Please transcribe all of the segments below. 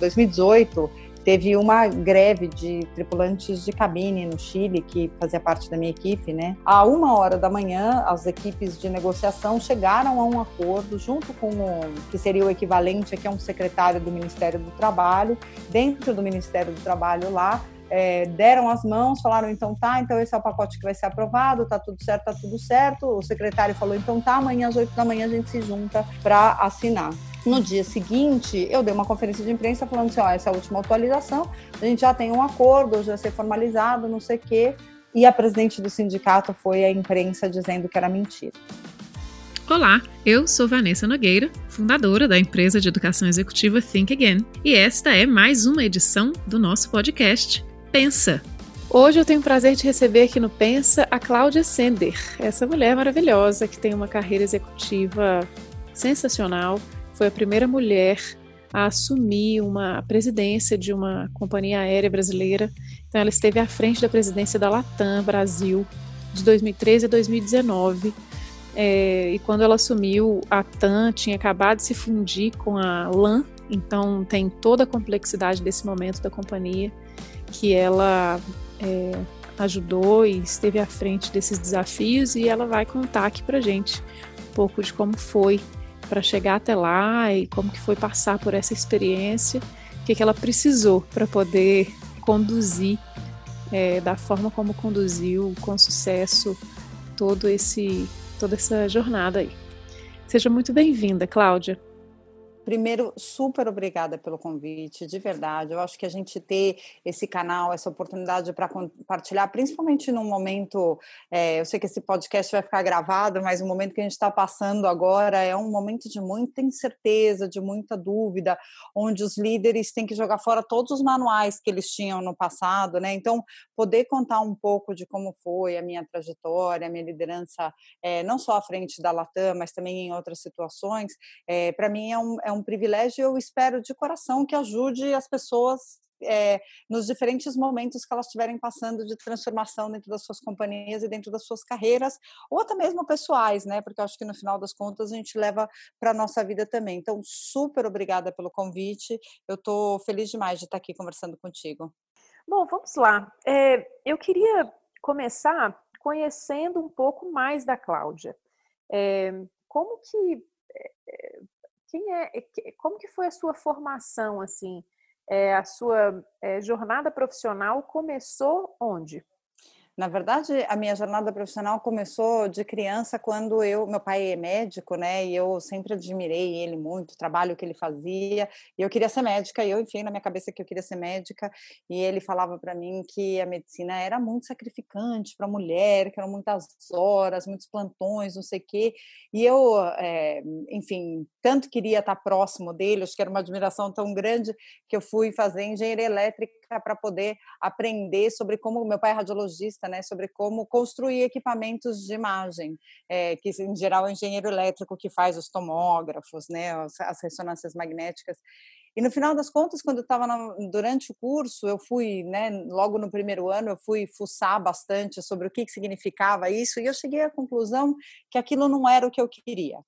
2018 teve uma greve de tripulantes de cabine no Chile, que fazia parte da minha equipe, né? A uma hora da manhã, as equipes de negociação chegaram a um acordo junto com o que seria o equivalente aqui a um secretário do Ministério do Trabalho, dentro do Ministério do Trabalho lá, é, deram as mãos, falaram então tá, então esse é o pacote que vai ser aprovado, tá tudo certo, tá tudo certo. O secretário falou então tá, amanhã às oito da manhã a gente se junta para assinar. No dia seguinte, eu dei uma conferência de imprensa falando assim: ó, essa é a última atualização, a gente já tem um acordo, hoje vai ser formalizado, não sei o quê. E a presidente do sindicato foi à imprensa dizendo que era mentira. Olá, eu sou Vanessa Nogueira, fundadora da empresa de educação executiva Think Again, e esta é mais uma edição do nosso podcast Pensa. Hoje eu tenho o prazer de receber aqui no Pensa a Cláudia Sender, essa mulher maravilhosa que tem uma carreira executiva sensacional foi a primeira mulher a assumir uma presidência de uma companhia aérea brasileira. Então, ela esteve à frente da presidência da Latam Brasil de 2013 a 2019. É, e quando ela assumiu, a TAM tinha acabado de se fundir com a LAN, então tem toda a complexidade desse momento da companhia que ela é, ajudou e esteve à frente desses desafios e ela vai contar aqui pra gente um pouco de como foi para chegar até lá e como que foi passar por essa experiência, o que, que ela precisou para poder conduzir é, da forma como conduziu com sucesso todo esse toda essa jornada aí. Seja muito bem-vinda, Cláudia. Primeiro, super obrigada pelo convite, de verdade. Eu acho que a gente ter esse canal, essa oportunidade para compartilhar, principalmente num momento, é, eu sei que esse podcast vai ficar gravado, mas o momento que a gente está passando agora é um momento de muita incerteza, de muita dúvida, onde os líderes têm que jogar fora todos os manuais que eles tinham no passado, né? Então, poder contar um pouco de como foi a minha trajetória, a minha liderança, é, não só à frente da Latam, mas também em outras situações, é, para mim é um, é um um privilégio e eu espero de coração que ajude as pessoas é, nos diferentes momentos que elas estiverem passando de transformação dentro das suas companhias e dentro das suas carreiras, ou até mesmo pessoais, né? Porque eu acho que no final das contas a gente leva para a nossa vida também. Então, super obrigada pelo convite. Eu estou feliz demais de estar aqui conversando contigo. Bom, vamos lá. É, eu queria começar conhecendo um pouco mais da Cláudia. É, como que quem é, como que foi a sua formação assim? É, a sua é, jornada profissional começou onde? Na verdade, a minha jornada profissional começou de criança quando eu, meu pai é médico, né? E eu sempre admirei ele muito, o trabalho que ele fazia. E eu queria ser médica, e eu enfiei na minha cabeça que eu queria ser médica. E ele falava para mim que a medicina era muito sacrificante para a mulher, que eram muitas horas, muitos plantões, não sei o quê. E eu, é, enfim, tanto queria estar próximo dele, acho que era uma admiração tão grande que eu fui fazer engenharia elétrica para poder aprender sobre como meu pai é radiologista, né, sobre como construir equipamentos de imagem, é, que em geral é o engenheiro elétrico que faz os tomógrafos, né, as, as ressonâncias magnéticas. E no final das contas, quando eu estava durante o curso, eu fui, né, logo no primeiro ano, eu fui fuçar bastante sobre o que, que significava isso, e eu cheguei à conclusão que aquilo não era o que eu queria,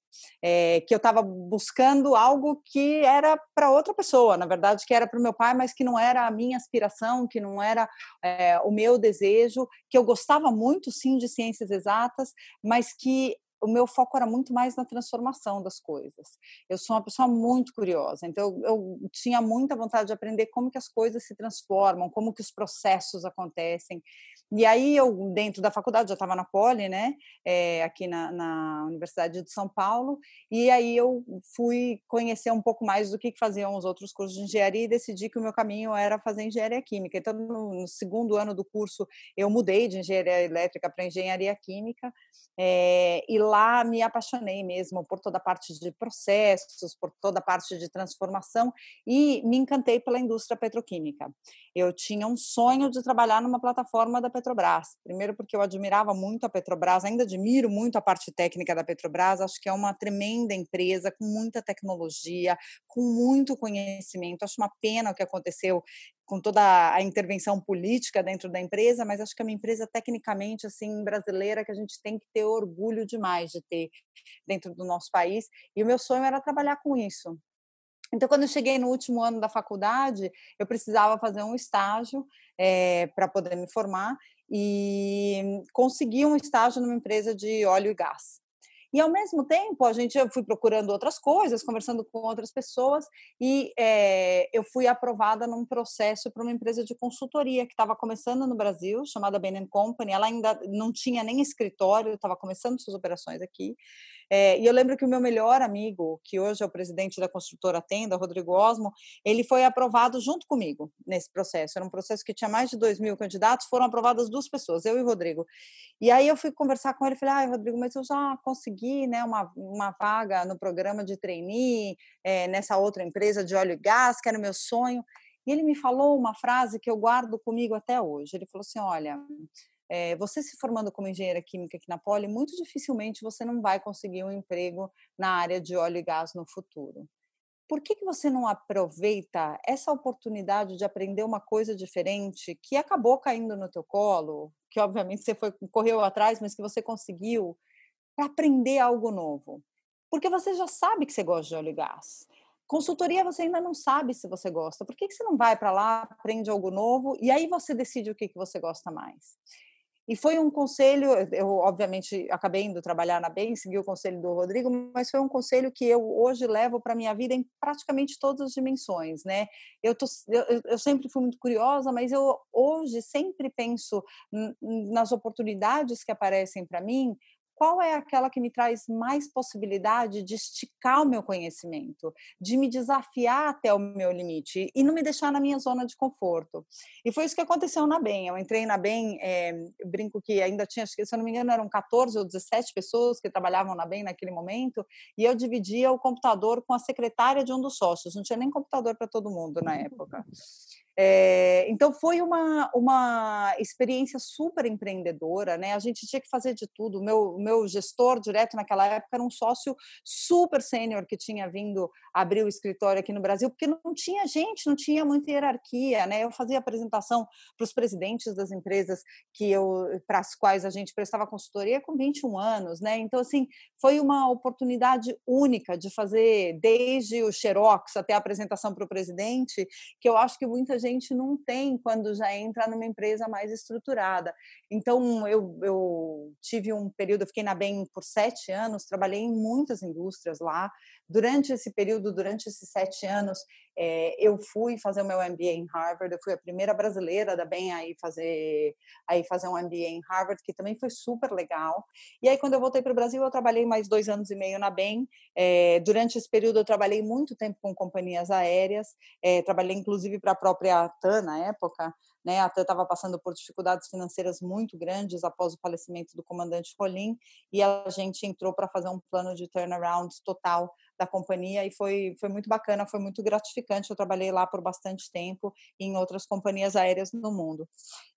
é, que eu estava buscando algo que era para outra pessoa, na verdade, que era para o meu pai, mas que não era a minha aspiração, que não era é, o meu desejo, que eu gostava muito, sim, de ciências exatas, mas que o meu foco era muito mais na transformação das coisas. Eu sou uma pessoa muito curiosa, então eu, tinha muita vontade de aprender como que as coisas se transformam, como que os processos acontecem. E aí eu, dentro da faculdade, já estava na Poli, né, é, aqui na, na, Universidade de São Paulo, e aí eu fui conhecer um pouco mais do que faziam os outros cursos de engenharia e decidi que o meu caminho era fazer engenharia química. Então, no, no segundo ano do curso, eu mudei de engenharia elétrica para engenharia química, é, e lá me apaixonei mesmo por toda a parte de processos, por toda a parte de transformação, e me encantei pela indústria petroquímica. Eu tinha um sonho de trabalhar numa plataforma da Petrobras. Primeiro, porque eu admirava muito a Petrobras, ainda admiro muito a parte técnica da Petrobras, acho que é uma tremenda empresa com muita tecnologia, com muito conhecimento. Acho uma pena o que aconteceu com toda a intervenção política dentro da empresa, mas acho que é uma empresa tecnicamente assim brasileira que a gente tem que ter orgulho demais de ter dentro do nosso país. E o meu sonho era trabalhar com isso. Então, quando eu cheguei no último ano da faculdade, eu precisava fazer um estágio é, para poder me formar e consegui um estágio numa empresa de óleo e gás. E ao mesmo tempo, a gente eu fui procurando outras coisas, conversando com outras pessoas, e é, eu fui aprovada num processo para uma empresa de consultoria que estava começando no Brasil, chamada Ben Company. Ela ainda não tinha nem escritório, estava começando suas operações aqui. É, e eu lembro que o meu melhor amigo, que hoje é o presidente da construtora Tenda, Rodrigo Osmo, ele foi aprovado junto comigo nesse processo. Era um processo que tinha mais de 2 mil candidatos, foram aprovadas duas pessoas, eu e o Rodrigo. E aí eu fui conversar com ele, falei, ah, Rodrigo, mas eu já consegui né, uma, uma vaga no programa de trainee, é, nessa outra empresa de óleo e gás, que era o meu sonho. E ele me falou uma frase que eu guardo comigo até hoje. Ele falou assim: olha, é, você se formando como engenheira química aqui na Poli, muito dificilmente você não vai conseguir um emprego na área de óleo e gás no futuro. Por que, que você não aproveita essa oportunidade de aprender uma coisa diferente que acabou caindo no teu colo, que obviamente você foi, correu atrás, mas que você conseguiu, para aprender algo novo? Porque você já sabe que você gosta de óleo e gás. Consultoria você ainda não sabe se você gosta. Por que, que você não vai para lá, aprende algo novo e aí você decide o que, que você gosta mais? E foi um conselho, eu obviamente acabei indo trabalhar na BEM, segui o conselho do Rodrigo, mas foi um conselho que eu hoje levo para minha vida em praticamente todas as dimensões, né? Eu, tô, eu, eu sempre fui muito curiosa, mas eu hoje sempre penso nas oportunidades que aparecem para mim qual é aquela que me traz mais possibilidade de esticar o meu conhecimento, de me desafiar até o meu limite e não me deixar na minha zona de conforto. E foi isso que aconteceu na BEM. Eu entrei na BEM, é, brinco que ainda tinha, se eu não me engano, eram 14 ou 17 pessoas que trabalhavam na BEM naquele momento, e eu dividia o computador com a secretária de um dos sócios, não tinha nem computador para todo mundo na época. É, então foi uma, uma experiência super empreendedora, né? A gente tinha que fazer de tudo. O meu, meu gestor direto naquela época era um sócio super sênior que tinha vindo abrir o escritório aqui no Brasil, porque não tinha gente, não tinha muita hierarquia, né? Eu fazia apresentação para os presidentes das empresas que eu para as quais a gente prestava consultoria com 21 anos, né? Então assim, foi uma oportunidade única de fazer desde o xerox até a apresentação para o presidente, que eu acho que muita gente não tem quando já entra numa empresa mais estruturada. Então, eu, eu tive um período, eu fiquei na BEM por sete anos, trabalhei em muitas indústrias lá. Durante esse período, durante esses sete anos, é, eu fui fazer o meu MBA em Harvard, eu fui a primeira brasileira da BEM aí fazer, aí fazer um MBA em Harvard, que também foi super legal. E aí, quando eu voltei para o Brasil, eu trabalhei mais dois anos e meio na BEM. É, durante esse período, eu trabalhei muito tempo com companhias aéreas, é, trabalhei inclusive para a própria TAN na época, né? A TAN estava passando por dificuldades financeiras muito grandes após o falecimento do comandante Rolim, e a gente entrou para fazer um plano de turnaround total da companhia e foi, foi muito bacana, foi muito gratificante. Eu trabalhei lá por bastante tempo em outras companhias aéreas no mundo.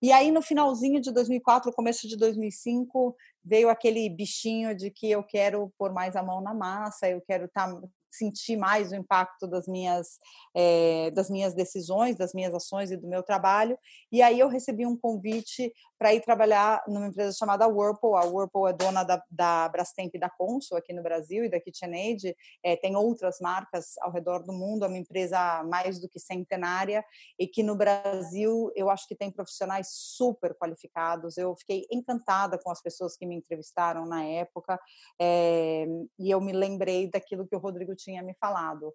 E aí, no finalzinho de 2004, começo de 2005, veio aquele bichinho de que eu quero pôr mais a mão na massa, eu quero estar tá sentir mais o impacto das minhas, é, das minhas decisões, das minhas ações e do meu trabalho. E aí eu recebi um convite para ir trabalhar numa empresa chamada Whirlpool. A Whirlpool é dona da, da Brastemp e da Consul aqui no Brasil e da KitchenAid. É, tem outras marcas ao redor do mundo. É uma empresa mais do que centenária e que no Brasil eu acho que tem profissionais super qualificados. Eu fiquei encantada com as pessoas que me entrevistaram na época é, e eu me lembrei daquilo que o Rodrigo tinha me falado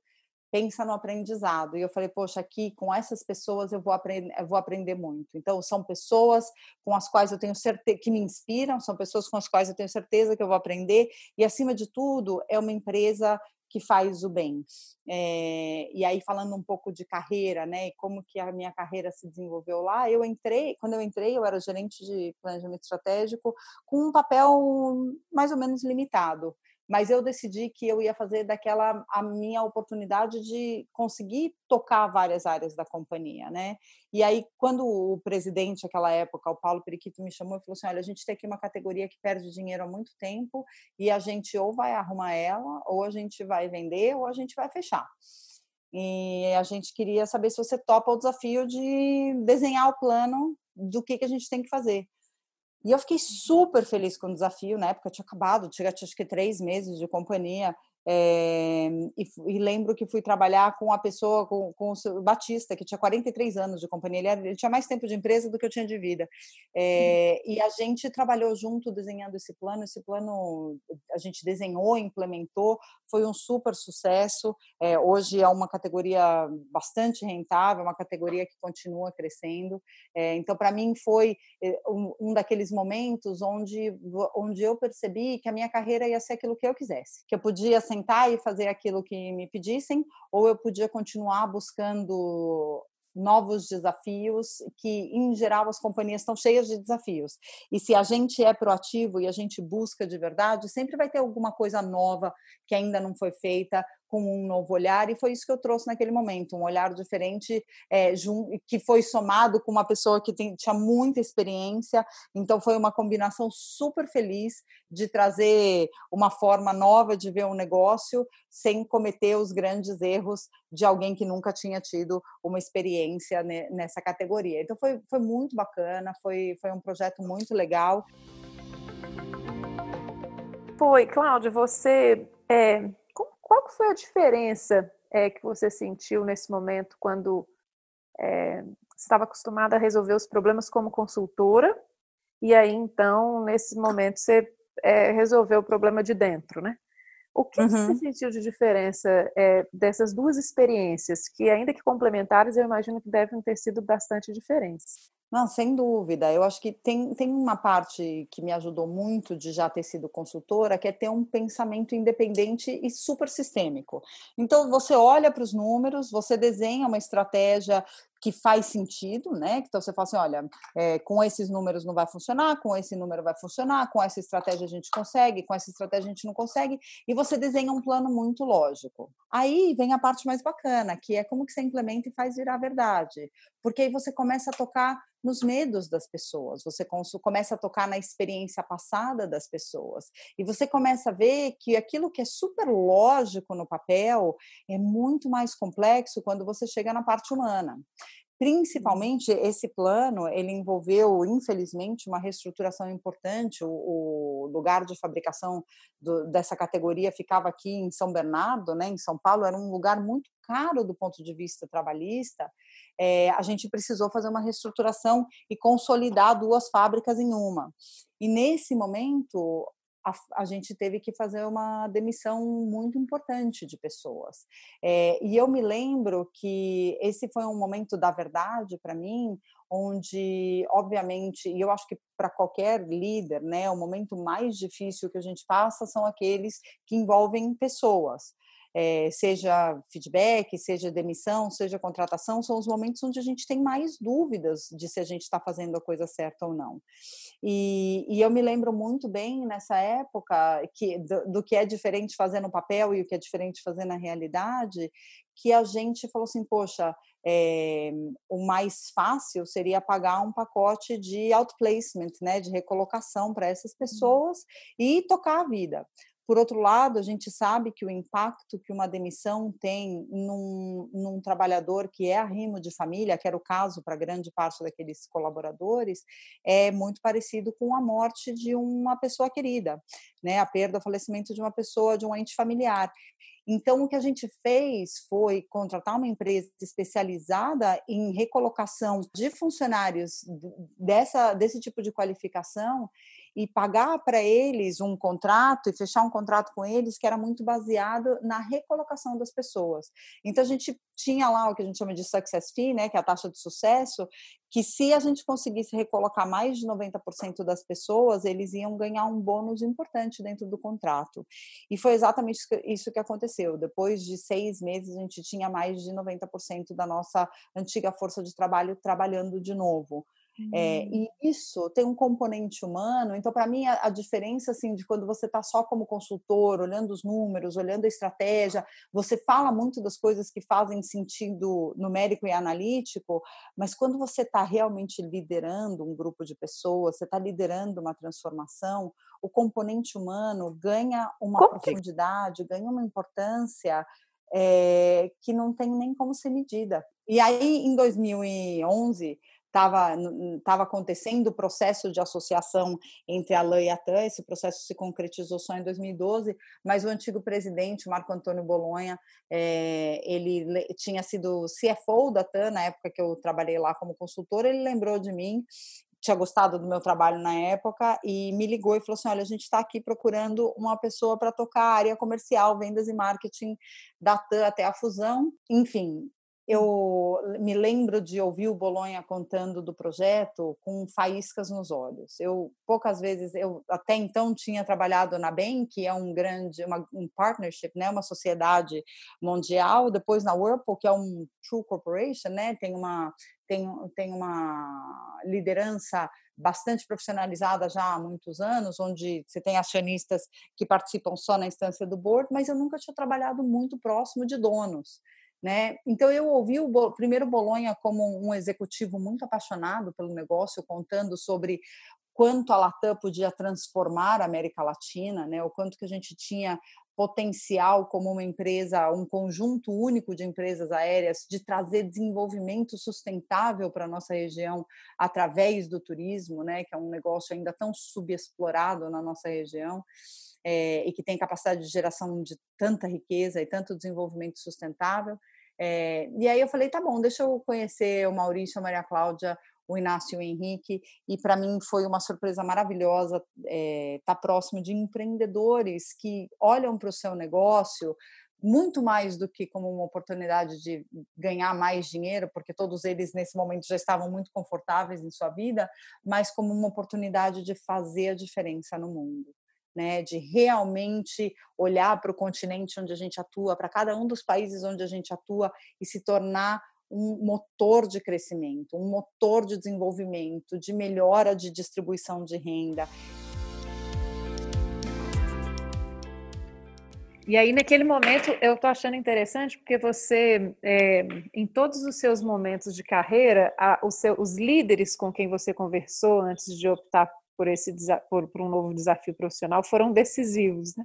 pensa no aprendizado. E eu falei, poxa, aqui com essas pessoas eu vou aprender, eu vou aprender muito. Então, são pessoas com as quais eu tenho certeza que me inspiram, são pessoas com as quais eu tenho certeza que eu vou aprender. E acima de tudo, é uma empresa que faz o bem. É, e aí falando um pouco de carreira, né, e como que a minha carreira se desenvolveu lá, eu entrei, quando eu entrei, eu era gerente de planejamento estratégico com um papel mais ou menos limitado mas eu decidi que eu ia fazer daquela a minha oportunidade de conseguir tocar várias áreas da companhia, né? E aí, quando o presidente, naquela época, o Paulo Periquito, me chamou e falou assim: olha, a gente tem aqui uma categoria que perde dinheiro há muito tempo e a gente ou vai arrumar ela, ou a gente vai vender, ou a gente vai fechar. E a gente queria saber se você topa o desafio de desenhar o plano do que, que a gente tem que fazer. E eu fiquei super feliz com o desafio, na época eu tinha acabado, tinha acho que três meses de companhia, É, e, e, lembro que fui trabalhar com a pessoa, com, com o Batista, que tinha 43 anos de companhia, ele, era, ele, tinha mais tempo de empresa do que eu tinha de vida. É, e a gente trabalhou junto desenhando esse plano. Esse plano a gente desenhou, implementou, foi um super sucesso. É, hoje é uma categoria bastante rentável, uma categoria que continua crescendo. então, para mim, foi um, um daqueles momentos onde, onde eu percebi que a minha carreira ia ser aquilo que eu quisesse, que eu podia sentar e fazer aquilo que me pedissem, ou eu podia continuar buscando novos desafios, que em geral as companhias estão cheias de desafios. E se a gente é proativo e a gente busca de verdade, sempre vai ter alguma coisa nova que ainda não foi feita, com um novo olhar, e foi isso que eu trouxe naquele momento, um olhar diferente, é, que foi somado com uma pessoa que tem, tinha muita experiência, então foi uma combinação super feliz de trazer uma forma nova de ver um negócio sem cometer os grandes erros de alguém que nunca tinha tido uma experiência nessa categoria. Então foi, foi muito bacana, foi, foi um projeto muito legal. Foi, Cláudia, você é, qual foi a diferença é, que você sentiu nesse momento quando é, estava acostumada a resolver os problemas como consultora e aí então nesse momento você é, resolveu o problema de dentro, né? O que uhum. você sentiu de diferença é, dessas duas experiências, que ainda que complementares, eu imagino que devem ter sido bastante diferentes? Não, sem dúvida. Eu acho que tem, tem uma parte que me ajudou muito de já ter sido consultora, que é ter um pensamento independente e super sistêmico. Então, você olha para os números, você desenha uma estratégia que faz sentido, né? Então você fala assim, olha, é, com esses números não vai funcionar, com esse número vai funcionar, com essa estratégia a gente consegue, com essa estratégia a gente não consegue, e você desenha um plano muito lógico. Aí vem a parte mais bacana, que é como que você implementa e faz virar verdade, porque aí você começa a tocar nos medos das pessoas, você começa a tocar na experiência passada das pessoas, e você começa a ver que aquilo que é super lógico no papel é muito mais complexo quando você chega na parte humana. Principalmente esse plano, ele envolveu, infelizmente, uma reestruturação importante. O, o lugar de fabricação do, dessa categoria ficava aqui em São Bernardo, né, em São Paulo, era um lugar muito caro do ponto de vista trabalhista. É, a gente precisou fazer uma reestruturação e consolidar duas fábricas em uma. E nesse momento, a, a, gente teve que fazer uma demissão muito importante de pessoas. É, e eu me lembro que esse foi um momento da verdade para mim, onde, obviamente, e eu acho que para qualquer líder, né, o momento mais difícil que a gente passa são aqueles que envolvem pessoas é, seja feedback, seja demissão, seja contratação, são os momentos onde a gente tem mais dúvidas de se a gente está fazendo a coisa certa ou não. E, e, eu me lembro muito bem nessa época que do, do que é diferente fazer no papel e o que é diferente fazer na realidade, que a gente falou assim, poxa, é, o mais fácil seria pagar um pacote de outplacement, né, de recolocação para essas uhum. pessoas e tocar a vida. Por outro lado, a gente sabe que o impacto que uma demissão tem num, num trabalhador que é arrimo de família, que era o caso para grande parte daqueles colaboradores, é muito parecido com a morte de uma pessoa querida, né? a perda, o falecimento de uma pessoa, de um ente familiar. Então, o que a gente fez foi contratar uma empresa especializada em recolocação de funcionários dessa, desse tipo de qualificação e pagar para eles um contrato e fechar um contrato com eles que era muito baseado na recolocação das pessoas. Então a gente tinha lá o que a gente chama de success fee, né, que é a taxa de sucesso, que se a gente conseguisse recolocar mais de 90% das pessoas, eles iam ganhar um bônus importante dentro do contrato. E foi exatamente isso que aconteceu. Depois de seis meses, a gente tinha mais de 90% da nossa antiga força de trabalho trabalhando de novo. É, e isso tem um componente humano. Então, para mim, a, a, diferença assim de quando você está só como consultor, olhando os números, olhando a estratégia, você fala muito das coisas que fazem sentido numérico e analítico, mas quando você está realmente liderando um grupo de pessoas, você está liderando uma transformação, o componente humano ganha uma como profundidade, ganha uma importância é, que não tem nem como ser medida. E aí, em 2011 estava acontecendo o processo de associação entre a LAN e a TAM, esse processo se concretizou só em 2012, mas o antigo presidente, Marco Antônio Bolonha, é, ele tinha sido CFO da TAM na época que eu trabalhei lá como consultora, ele lembrou de mim tinha gostado do meu trabalho na época e me ligou e falou assim: olha, a gente está aqui procurando uma pessoa para tocar a área comercial, vendas e marketing da TAM até a fusão. Enfim, eu me lembro de ouvir o Bolonha contando do projeto com faíscas nos olhos. Eu poucas vezes, eu até então tinha trabalhado na BEM, que é um grande, uma, um partnership, né, uma sociedade mundial. Depois na Whirlpool, que é um true corporation, né, tem uma tem, tem uma liderança bastante profissionalizada já há muitos anos, onde você tem acionistas que participam só na instância do board, mas eu nunca tinha trabalhado muito próximo de donos. Né? Então eu ouvi o primeiro Bolonha como um executivo muito apaixonado pelo negócio, contando sobre quanto a Latam podia transformar a América Latina, né? O quanto que a gente tinha potencial como uma empresa, um conjunto único de empresas aéreas de trazer desenvolvimento sustentável para a nossa região através do turismo, né, que é um negócio ainda tão subexplorado na nossa região é, e que tem capacidade de geração de tanta riqueza e tanto desenvolvimento sustentável. É, e aí eu falei, tá bom, deixa eu conhecer o Maurício, a Maria Cláudia, o Inácio e o Henrique, e para mim foi uma surpresa maravilhosa estar é, tá próximo de empreendedores que olham para o seu negócio muito mais do que como uma oportunidade de ganhar mais dinheiro, porque todos eles nesse momento já estavam muito confortáveis em sua vida, mas como uma oportunidade de fazer a diferença no mundo né, de realmente olhar para o continente onde a gente atua, para cada um dos países onde a gente atua e se tornar um motor de crescimento, um motor de desenvolvimento, de melhora de distribuição de renda. E aí, naquele momento, eu estou achando interessante porque você, é, em todos os seus momentos de carreira, a, seu, os líderes com quem você conversou antes de optar por, esse, por, por um novo desafio profissional foram decisivos né?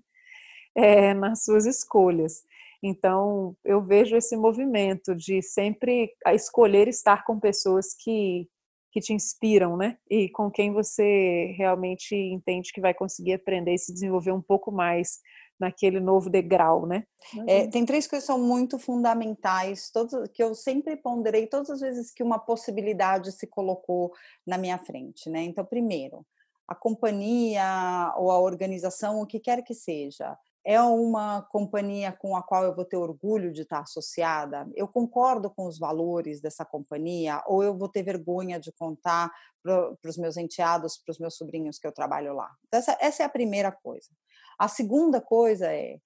É, nas suas escolhas. Então, eu vejo esse movimento de sempre a escolher estar com pessoas que, que te inspiram, né? E com quem você realmente entende que vai conseguir aprender e se desenvolver um pouco mais naquele novo degrau, né? É, tem três coisas que são muito fundamentais, todas, que eu sempre ponderei todas as vezes que uma possibilidade se colocou na minha frente, né? Então, primeiro, a companhia ou a organização, o que quer que seja, é uma companhia com a qual eu vou ter orgulho de estar associada? Eu concordo com os valores dessa companhia ou eu vou ter vergonha de contar para os meus enteados, para os meus sobrinhos que eu trabalho lá? Então, essa, essa é a primeira coisa. A segunda coisa é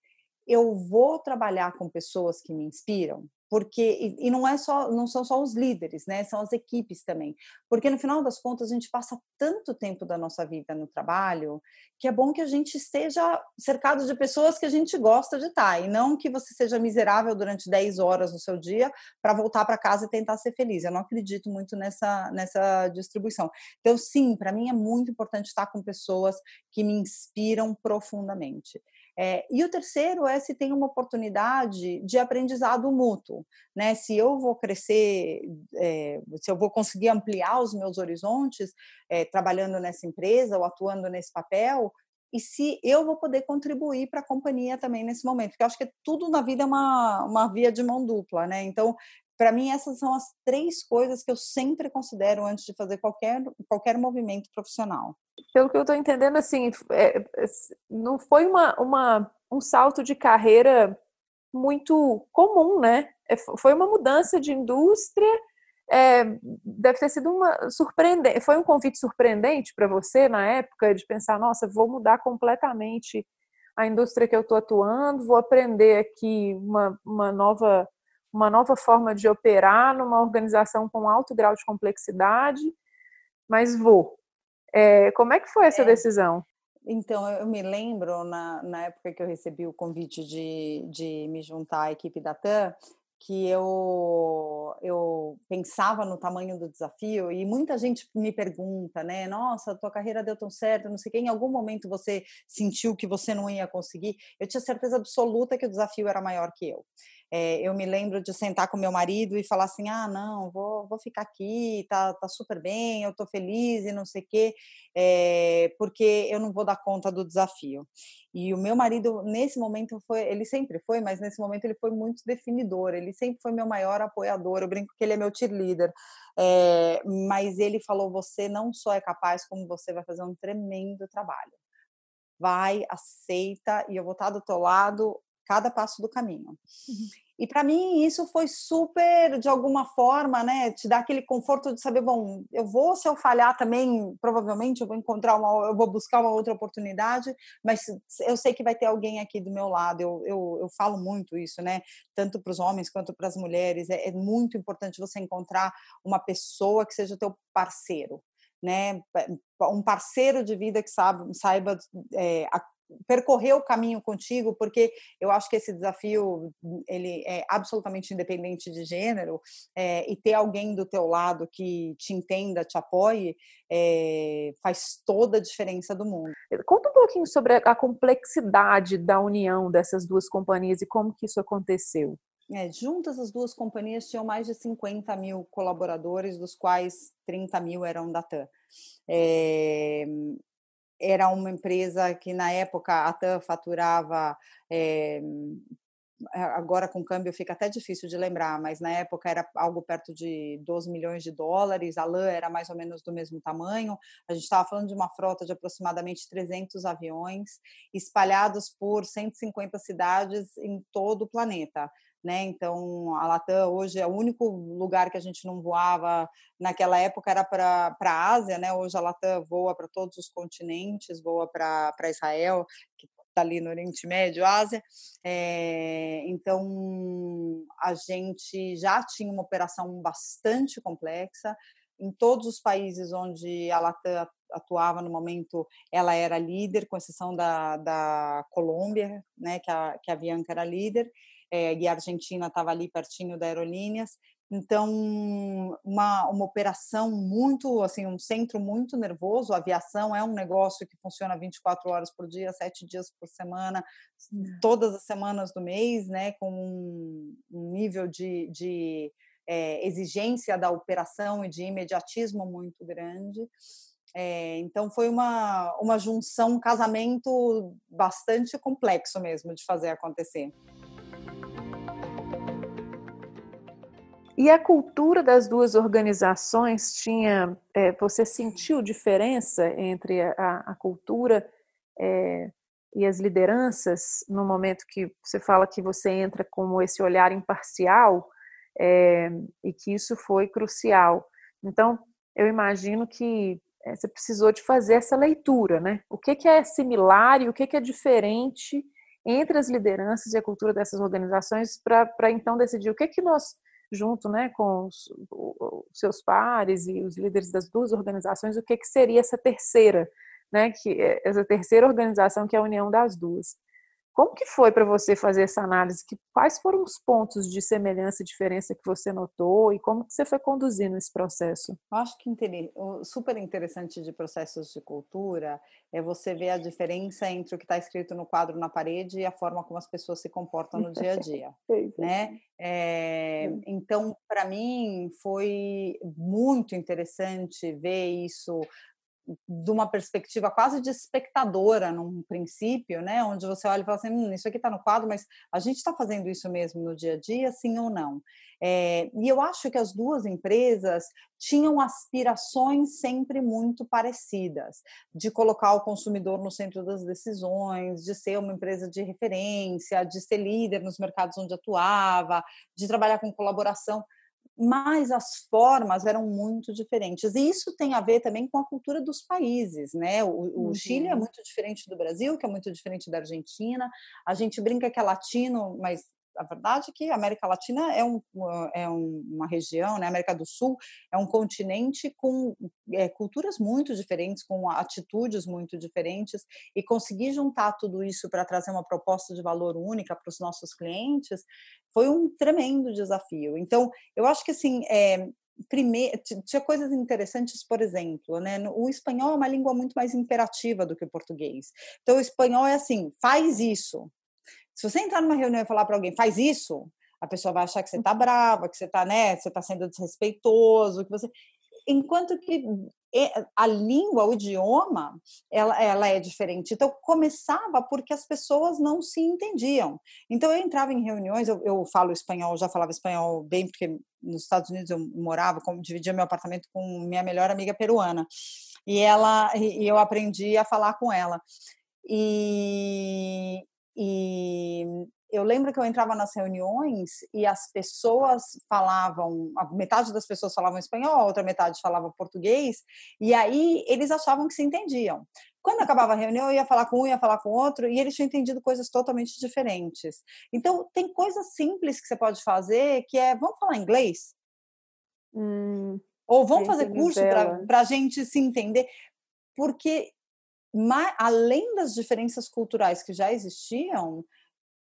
eu vou trabalhar com pessoas que me inspiram, porque e, não é só não são só os líderes, né? São as equipes também, porque no final das contas a gente passa tanto tempo da nossa vida no trabalho que é bom que a gente esteja cercado de pessoas que a gente gosta de estar e não que você seja miserável durante 10 horas no seu dia para voltar para casa e tentar ser feliz. Eu não acredito muito nessa nessa distribuição. Então sim, para mim é muito importante estar com pessoas que me inspiram profundamente. É, e o terceiro é se tem uma oportunidade de aprendizado mútuo, né? Se eu vou crescer, é, se eu vou conseguir ampliar os meus horizontes é, trabalhando nessa empresa ou atuando nesse papel, e se eu vou poder contribuir para a companhia também nesse momento, porque eu acho que tudo na vida é uma, uma via de mão dupla, né? Então, para mim, essas são as três coisas que eu sempre considero antes de fazer qualquer, qualquer movimento profissional pelo que eu estou entendendo, assim, é, é não foi uma, uma, um salto de carreira muito comum, né? É, foi uma mudança de indústria, é, deve ter sido uma surpreendente. Foi um convite surpreendente para você na época de pensar, nossa, vou mudar completamente a indústria que eu estou atuando, vou aprender aqui uma, uma nova uma nova forma de operar numa organização com alto grau de complexidade, mas vou. É, como é que foi essa é. decisão? Então, eu me lembro, na, na época que eu recebi o convite de, de me juntar à equipe da TAM, que eu, eu pensava no tamanho do desafio e muita gente me pergunta, né? Nossa, tua carreira deu tão certo, não sei quem. Em algum momento você sentiu que você não ia conseguir? Eu tinha certeza absoluta que o desafio era maior que eu. É, eu me lembro de sentar com meu marido e falar assim: ah, não, vou, vou ficar aqui, tá, tá super bem, eu tô feliz e não sei o quê, é, porque eu não vou dar conta do desafio. E o meu marido, nesse momento, foi, ele sempre foi, mas nesse momento ele foi muito definidor, ele sempre foi meu maior apoiador. Eu brinco que ele é meu cheerleader, é, mas ele falou: você não só é capaz, como você vai fazer um tremendo trabalho. Vai, aceita, e eu vou estar do teu lado cada passo do caminho. Uhum. E para mim isso foi super, de alguma forma, né, te dá aquele conforto de saber, bom, eu vou, se eu falhar também, provavelmente eu vou encontrar uma, eu vou buscar uma outra oportunidade, mas eu sei que vai ter alguém aqui do meu lado. Eu, eu, eu falo muito isso, né, tanto para os homens quanto para as mulheres. É, é muito importante você encontrar uma pessoa que seja teu parceiro, né, um parceiro de vida que sabe, saiba é, percorrer o caminho contigo, porque eu acho que esse desafio ele é absolutamente independente de gênero é, e ter alguém do teu lado que te entenda, te apoie, é, faz toda a diferença do mundo. Conta um pouquinho sobre a complexidade da união dessas duas companhias e como que isso aconteceu. É, juntas as duas companhias tinham mais de 50 mil colaboradores, dos quais 30 mil eram da TAM. É, era uma empresa que na época a TAM faturava é, agora com câmbio fica até difícil de lembrar, mas na época era algo perto de 12 milhões de dólares, a LAN era mais ou menos do mesmo tamanho, a gente estava falando de uma frota de aproximadamente 300 aviões espalhados por 150 cidades em todo o planeta né? Então a Latam hoje é o único lugar que a gente não voava naquela época era para a Ásia, né? Hoje a Latam voa para todos os continentes, voa para Israel, que está ali no Oriente Médio, Ásia. É, então a gente já tinha uma operação bastante complexa em todos os países onde a Latam atuava no momento, ela era líder, com exceção da, da Colômbia, né, que a, que a Bianca era líder, é, e a Argentina estava ali pertinho da Aerolíneas. Então, uma, uma operação muito, assim, um centro muito nervoso. A aviação é um negócio que funciona 24 horas por dia, sete dias por semana, todas as semanas do mês, né, com um, um nível de, de é, exigência da operação e de imediatismo muito grande. É, então foi uma, uma junção, um casamento bastante complexo mesmo de fazer acontecer. E a cultura das duas organizações tinha, é, você sentiu diferença entre a, a cultura é, e as lideranças no momento que você fala que você entra como esse olhar imparcial é, e que isso foi crucial. Então, eu imagino que é, você precisou de fazer essa leitura, né? O que, que é similar e o que, que é diferente entre as lideranças e a cultura dessas organizações para então decidir o que, que nós junto né, com os, os, seus pares e os líderes das duas organizações, o que, que seria essa terceira, né, que, é, essa terceira organização que é a união das duas. Como que foi para você fazer essa análise? Que, quais foram os pontos de semelhança e diferença que você notou e como que você foi conduzindo esse processo? Eu acho que super interessante de processos de cultura é você ver a diferença entre o que está escrito no quadro na parede e a forma como as pessoas se comportam no dia a dia, né? É, então, para mim foi muito interessante ver isso de uma perspectiva quase de espectadora num princípio, né, onde você olha e fala assim, hum, isso aqui está no quadro, mas a gente está fazendo isso mesmo no dia a dia, sim ou não? É, e eu acho que as duas empresas tinham aspirações sempre muito parecidas, de colocar o consumidor no centro das decisões, de ser uma empresa de referência, de ser líder nos mercados onde atuava, de trabalhar com colaboração mas as formas eram muito diferentes. E isso tem a ver também com a cultura dos países, né? O, o uhum. Chile é muito diferente do Brasil, que é muito diferente da Argentina. A gente brinca que é latino, mas a verdade é que a América Latina é, um, é uma região, né? A América do Sul é um continente com é, culturas muito diferentes, com atitudes muito diferentes, e conseguir juntar tudo isso para trazer uma proposta de valor única para os nossos clientes foi um tremendo desafio. Então, eu acho que assim, é, primeiro, tinha coisas interessantes, por exemplo, né? O espanhol é uma língua muito mais imperativa do que o português. Então, o espanhol é assim: faz isso, se você entrar numa reunião e falar para alguém, faz isso, A pessoa vai achar que você está brava, que você está, né, você está sendo desrespeitoso, que você enquanto que a língua, o idioma, ela, ela é diferente. Então, começava porque as pessoas não se entendiam. Então, eu entrava em reuniões, eu, eu falo espanhol, já falava espanhol bem, porque nos Estados Unidos eu morava, como, dividia meu apartamento com minha melhor amiga peruana. E ela e eu aprendi a falar com ela. E, e eu lembro que eu entrava nas reuniões e as pessoas falavam, a metade das pessoas falavam espanhol, a outra metade falava português, e aí eles achavam que se entendiam. Quando acabava a reunião, eu ia falar com um, ia falar com outro, e eles tinham entendido coisas totalmente diferentes. Então, tem coisas simples que você pode fazer, que é, vamos falar inglês? Hum, Ou vamos fazer curso para a gente se entender? Porque, além das diferenças culturais que já existiam,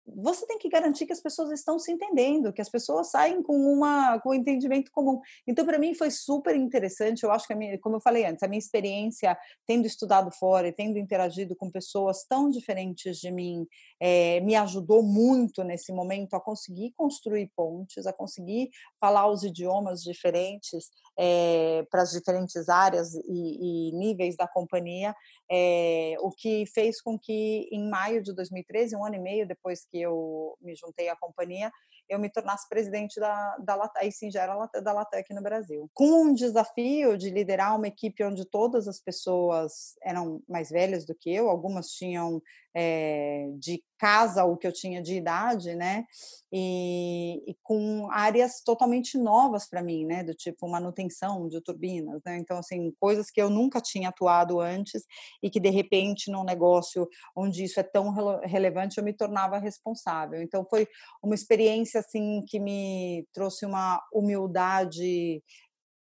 você tem que garantir que as pessoas estão se entendendo, que as pessoas saem com uma com um entendimento comum. Então, para mim foi super interessante. Eu acho que minha, como eu falei antes, a minha experiência tendo estudado fora e tendo interagido com pessoas tão diferentes de mim é, me ajudou muito nesse momento a conseguir construir pontes, a conseguir falar os idiomas diferentes é, para as diferentes áreas e, e, níveis da companhia, é, o que fez com que em maio de 2013, um ano e meio depois que eu me juntei à companhia, eu me tornasse presidente da, da Latam, já era da Latam aqui no Brasil. Com um desafio de liderar uma equipe onde todas as pessoas eram mais velhas do que eu, algumas tinham é, de casa o que eu tinha de idade, né? E, e com áreas totalmente novas para mim, né? Do tipo manutenção de turbinas, né? Então, assim, coisas que eu nunca tinha atuado antes e que, de repente, num negócio onde isso é tão relevante, eu me tornava responsável. Então, foi uma experiência, assim, que me trouxe uma humildade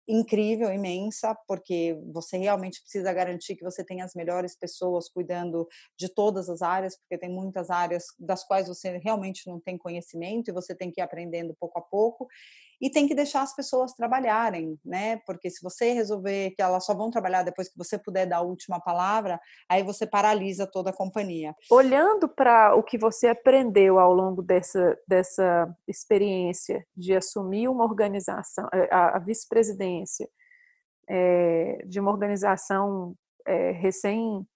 incrível, imensa, porque você realmente precisa garantir que você tem as melhores pessoas cuidando de todas as áreas, porque tem muitas áreas das quais você realmente não tem conhecimento e você tem que ir aprendendo pouco a pouco e tem que deixar as pessoas trabalharem, né? Porque se você resolver que elas só vão trabalhar depois que você puder dar a última palavra, aí você paralisa toda a companhia. Olhando para o que você aprendeu ao longo dessa, dessa experiência de assumir uma organização, eh, a, a vice-presidência é, de uma organização é, recém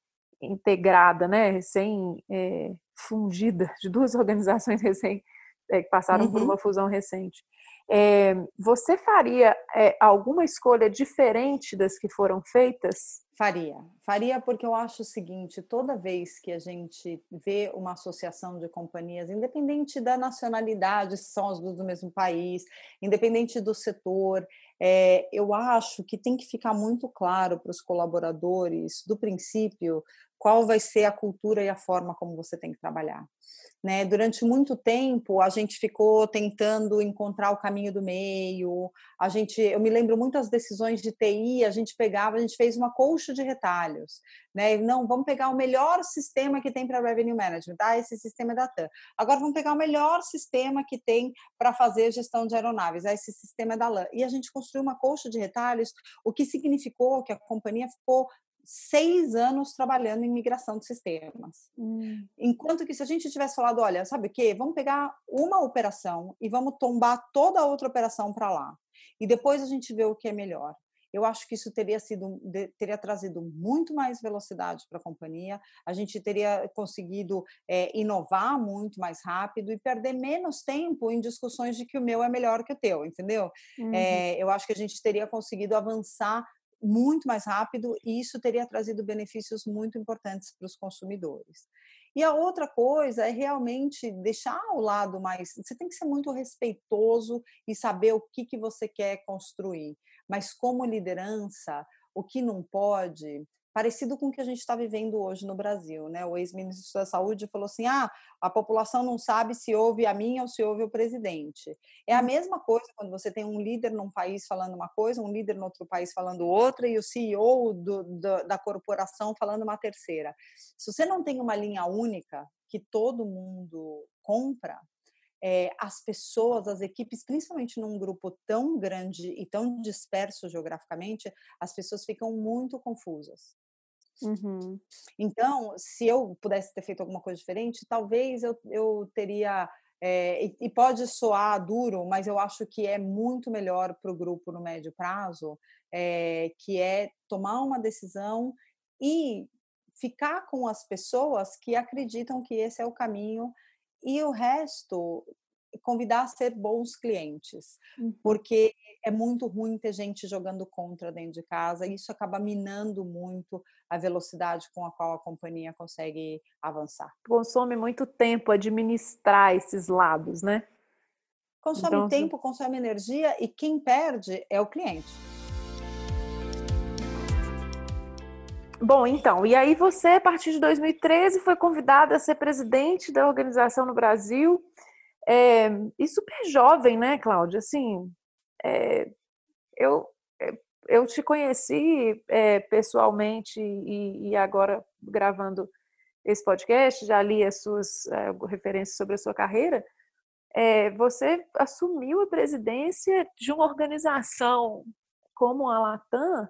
integrada, né, recém é, fundida, de duas organizações recém que passaram uhum. por uma fusão recente. É, você faria é, alguma escolha diferente das que foram feitas? Faria, faria porque eu acho o seguinte: toda vez que a gente vê uma associação de companhias, independente da nacionalidade, se são as duas do mesmo país, independente do setor, é, eu acho que tem que ficar muito claro para os colaboradores, do princípio, qual vai ser a cultura e a forma como você tem que trabalhar. Né? Durante muito tempo a gente ficou tentando encontrar o caminho do meio. A gente, eu me lembro muitas decisões de TI, a gente pegava, a gente fez uma colcha de retalhos, né? Não, vamos pegar o melhor sistema que tem para revenue management, tá? Esse sistema é da TAM. Agora vamos pegar o melhor sistema que tem para fazer gestão de aeronaves, ah, esse sistema é da LAN. E a gente construiu uma colcha de retalhos, o que significou que a companhia ficou seis anos trabalhando em migração de sistemas. Hum. Enquanto que se a gente tivesse falado, olha, sabe o quê? Vamos pegar uma operação e vamos tombar toda a outra operação para lá. E depois a gente vê o que é melhor. Eu acho que isso teria sido teria trazido muito mais velocidade para a companhia. A gente teria conseguido é, inovar muito mais rápido e perder menos tempo em discussões de que o meu é melhor que o teu, entendeu? Uhum. É, eu acho que a gente teria conseguido avançar muito mais rápido e isso teria trazido benefícios muito importantes para os consumidores. E a outra coisa é realmente deixar o lado mais. Você tem que ser muito respeitoso e saber o que, que você quer construir. Mas, como liderança, o que não pode parecido com o que a gente está vivendo hoje no Brasil, né? O ex-ministro da Saúde falou assim: ah, a população não sabe se ouve a mim ou se ouve o presidente. É a hum. mesma coisa quando você tem um líder num país falando uma coisa, um líder no outro país falando outra e o CEO do, do, da corporação falando uma terceira. Se você não tem uma linha única que todo mundo compra, é, as pessoas, as equipes, principalmente num grupo tão grande e tão disperso geograficamente, as pessoas ficam muito confusas. Uhum. Então, se eu pudesse ter feito alguma coisa diferente, talvez eu, eu teria é, e, e, pode soar duro, mas eu acho que é muito melhor para o grupo no médio prazo, é, que é tomar uma decisão e ficar com as pessoas que acreditam que esse é o caminho e o resto convidar a ser bons clientes, uhum. porque é muito ruim ter gente jogando contra dentro de casa, e isso acaba minando muito a velocidade com a qual a companhia consegue avançar. Consome muito tempo administrar esses lados, né? Consome então, tempo, consome energia e quem perde é o cliente. Bom, então, e aí você, a partir de 2013, foi convidada a ser presidente da organização no Brasil. É, e super jovem, né, Cláudia? Assim, é, eu, é, eu te conheci é, pessoalmente e, e, agora gravando esse podcast, já li as suas é, referências sobre a sua carreira. É, você assumiu a presidência de uma organização como a Latam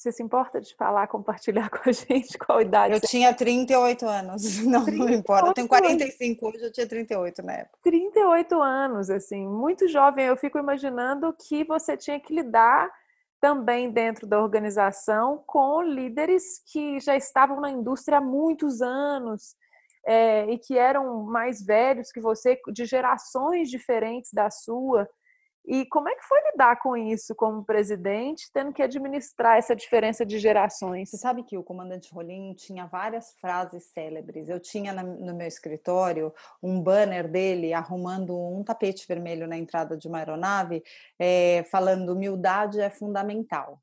você se importa de falar, compartilhar com a gente qual idade? Eu tinha 38 anos, não, não importa. Eu tenho 45 hoje, eu tinha 38 na época. 38 anos, assim, muito jovem. Eu fico imaginando que você tinha que lidar também dentro da organização com líderes que já estavam na indústria há muitos anos é, e que eram mais velhos que você, de gerações diferentes da sua. E como é que foi lidar com isso como presidente, tendo que administrar essa diferença de gerações? Você sabe que o comandante Rolim tinha várias frases célebres. Eu tinha no meu escritório um banner dele arrumando um tapete vermelho na entrada de uma aeronave, é, falando humildade é fundamental.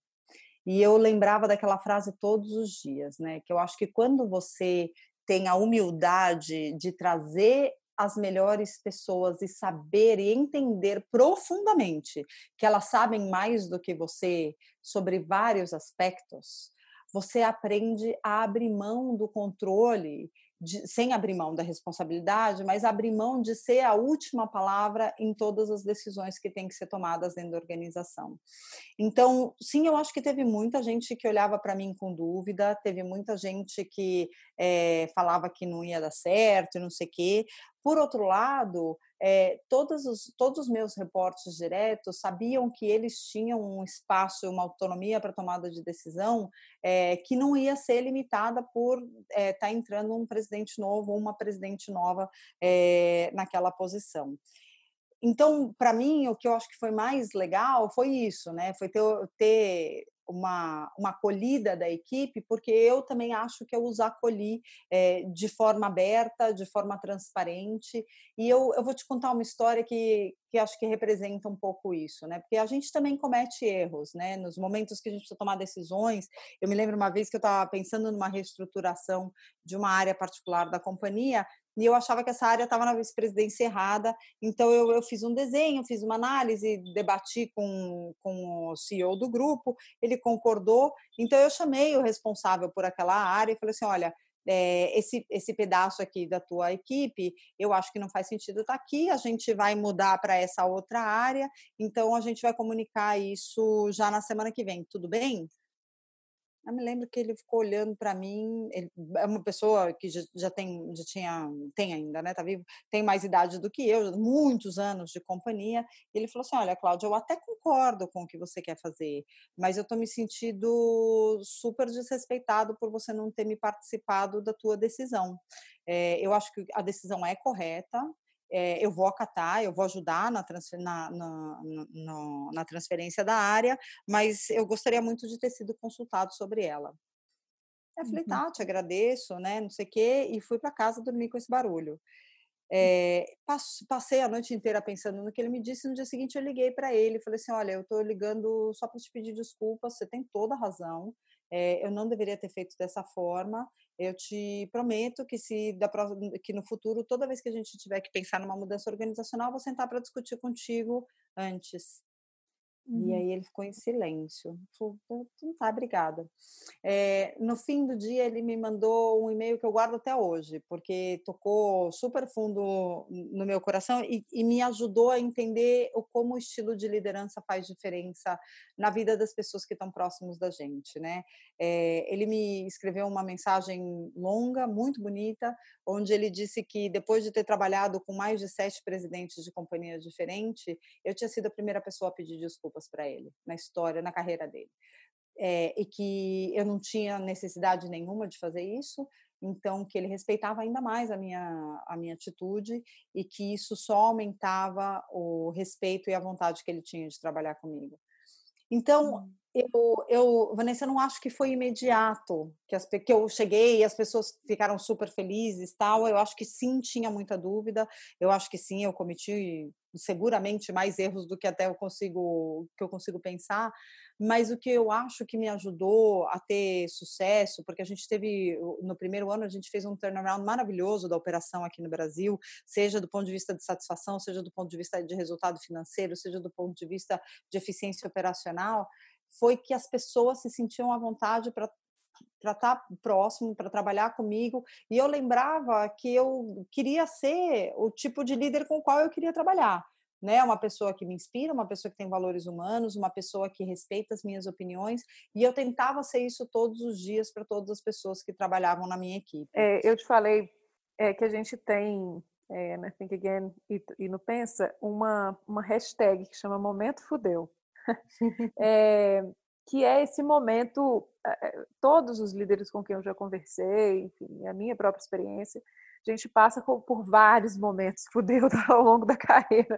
E eu lembrava daquela frase todos os dias, né? Que eu acho que quando você tem a humildade de trazer as melhores pessoas e saber e entender profundamente que elas sabem mais do que você sobre vários aspectos, você aprende a abrir mão do controle de, sem abrir mão da responsabilidade, mas abrir mão de ser a última palavra em todas as decisões que têm que ser tomadas dentro da organização. Então, sim, eu acho que teve muita gente que olhava para mim com dúvida, teve muita gente que é, falava que não ia dar certo, não sei o quê. Por outro lado, é, todos, os, todos os meus reportes diretos sabiam que eles tinham um espaço, uma autonomia para tomada de decisão é, que não ia ser limitada por estar é, tá entrando um presidente novo ou uma presidente nova naquela posição. Então, para mim, o que eu acho que foi mais legal foi isso, né? Foi ter, ter uma, uma acolhida da equipe, porque eu também acho que eu os acolhi é, de forma aberta, de forma transparente. E eu, eu vou te contar uma história que, que acho que representa um pouco isso, né? Porque a gente também comete erros, né? Nos momentos que a gente precisa tomar decisões. Eu me lembro uma vez que eu estava pensando numa reestruturação de uma área particular da companhia e eu achava que essa área estava na vice-presidência errada, então eu, eu, fiz um desenho, fiz uma análise, debati com, com o CEO do grupo, ele concordou, então eu chamei o responsável por aquela área e falei assim, olha, é, esse, esse pedaço aqui da tua equipe, eu acho que não faz sentido estar tá aqui, a gente vai mudar para essa outra área, então a gente vai comunicar isso já na semana que vem, tudo bem? Eu me lembro que ele ficou olhando para mim. Ele é uma pessoa que já, já, tem, já tinha, tem ainda, né? Tá vivo, tem mais idade do que eu, muitos anos de companhia. Ele falou assim: Olha, Cláudia, eu até concordo com o que você quer fazer, mas eu estou me sentindo super desrespeitado por você não ter me participado da tua decisão. É, eu acho que a decisão é correta, é, eu vou acatar, eu vou ajudar na, transfer, na, na, na, na, transferência da área, mas eu gostaria muito de ter sido consultado sobre ela. Eu falei, uhum. tá, te agradeço, né, não sei o quê, e fui para casa dormir com esse barulho. É, passei a noite inteira pensando no que ele me disse. No dia seguinte, eu liguei para ele falei assim: Olha, eu estou ligando só para te pedir desculpas, você tem toda a razão. É, eu não deveria ter feito dessa forma. Eu te prometo que se da que no futuro, toda vez que a gente tiver que pensar numa mudança organizacional, vou sentar para discutir contigo antes. Uhum. E aí ele ficou em silêncio. Falou, não tá, obrigada. É, no fim do dia, ele me mandou um e-mail que eu guardo até hoje, porque tocou super fundo no meu coração e, e me ajudou a entender o, como o estilo de liderança faz diferença na vida das pessoas que estão próximos da gente, né? É, ele me escreveu uma mensagem longa, muito bonita, onde ele disse que depois de ter trabalhado com mais de sete presidentes de companhias diferentes, eu tinha sido a primeira pessoa a pedir para ele na história, na carreira dele. É, e que eu não tinha necessidade nenhuma de fazer isso, então que ele respeitava ainda mais a minha a minha atitude e que isso só aumentava o respeito e a vontade que ele tinha de trabalhar comigo. Então, hum. eu, eu, Vanessa, eu não acho que foi imediato que, as, que eu cheguei e as pessoas ficaram super felizes tal. Eu acho que sim, tinha muita dúvida. Eu acho que sim, eu cometi seguramente mais erros do que até eu consigo que eu consigo pensar, mas o que eu acho que me ajudou a ter sucesso, porque a gente teve no primeiro ano a gente fez um turnaround maravilhoso da operação aqui no Brasil, seja do ponto de vista de satisfação, seja do ponto de vista de resultado financeiro, seja do ponto de vista de eficiência operacional, foi que as pessoas se sentiam à vontade para para estar tá próximo, para trabalhar comigo. E eu lembrava que eu queria ser o tipo de líder com o qual eu queria trabalhar. Né, uma pessoa que me inspira, uma pessoa que tem valores humanos, uma pessoa que respeita as minhas opiniões, e eu tentava ser isso todos os dias para todas as pessoas que trabalhavam na minha equipe. É, eu te falei é, que a gente tem é, na Think Again e, e, no Pensa uma, uma hashtag que chama Momento Fudeu. é, que é esse momento, eh, eh, todos os líderes com quem eu já conversei, enfim, a minha própria experiência, a gente passa por vários momentos fudeu ao longo da carreira,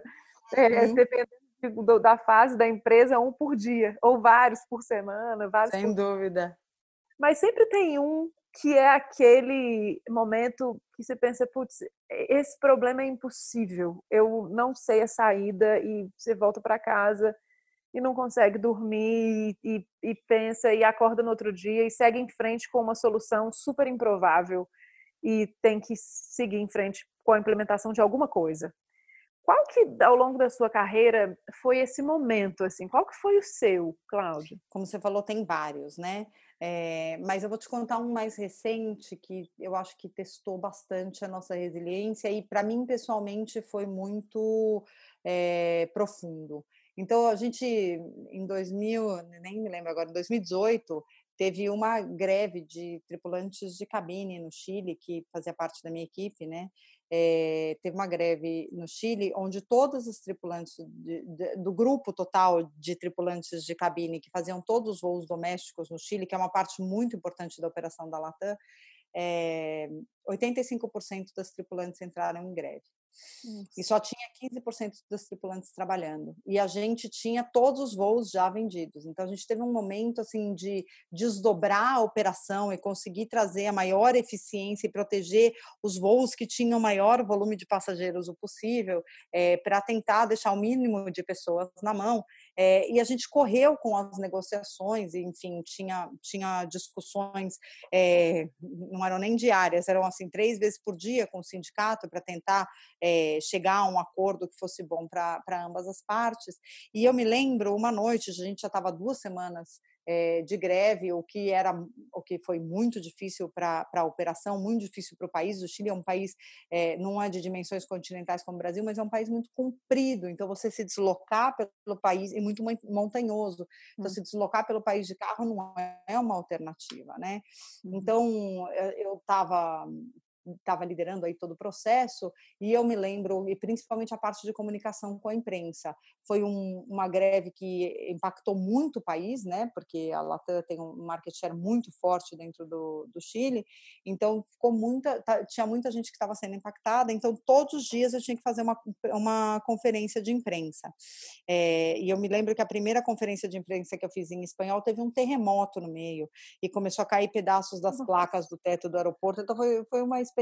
é, dependendo da fase da empresa, um por dia, ou vários por semana, vários Sem dúvida. Mas sempre tem um que é aquele momento que você pensa, putz, esse problema é impossível, eu não sei a saída, e você volta para casa e não consegue dormir e, e, pensa e acorda no outro dia e segue em frente com uma solução super improvável e tem que seguir em frente com a implementação de alguma coisa. Qual que ao longo da sua carreira foi esse momento assim? Qual que foi o seu, Cláudia? Como você falou, tem vários, né? É, mas eu vou te contar um mais recente que eu acho que testou bastante a nossa resiliência e para mim pessoalmente foi muito é, profundo. Então, a gente, em 2000, nem me lembro agora, em 2018, teve uma greve de tripulantes de cabine no Chile, que fazia parte da minha equipe, né? É, teve uma greve no Chile, onde todos os tripulantes de, de, do grupo total de tripulantes de cabine que faziam todos os voos domésticos no Chile, que é uma parte muito importante da operação da Latam, é, 85% das tripulantes entraram em greve. E só tinha 15% dos tripulantes trabalhando. E a gente tinha todos os voos já vendidos. Então a gente teve um momento assim de desdobrar a operação e conseguir trazer a maior eficiência e proteger os voos que tinham o maior volume de passageiros o possível, é, para tentar deixar o mínimo de pessoas na mão. É, e a gente correu com as negociações, enfim, tinha, tinha discussões, é, não eram nem diárias, eram assim três vezes por dia com o sindicato para tentar é, chegar a um acordo que fosse bom para ambas as partes. E eu me lembro, uma noite, a gente já estava duas semanas é, de greve, o que era o que foi muito difícil para a operação, muito difícil para o país. O Chile é um país é, não é de dimensões continentais como o Brasil, mas é um país muito comprido. Então você se deslocar pelo país e muito montanhoso. Então hum. se deslocar pelo país de carro não é uma alternativa, né? Uhum. Então eu estava estava liderando aí todo o processo, e eu me lembro, e principalmente a parte de comunicação com a imprensa, foi um, uma greve que impactou muito o país, né, porque a Latam tem um market share muito forte dentro do, do Chile, então ficou muita, tinha muita gente que estava sendo impactada, então todos os dias eu tinha que fazer uma, uma conferência de imprensa, é, e eu me lembro que a primeira conferência de imprensa que eu fiz em espanhol teve um terremoto no meio, e começou a cair pedaços das placas do teto do aeroporto, então foi, foi uma experiência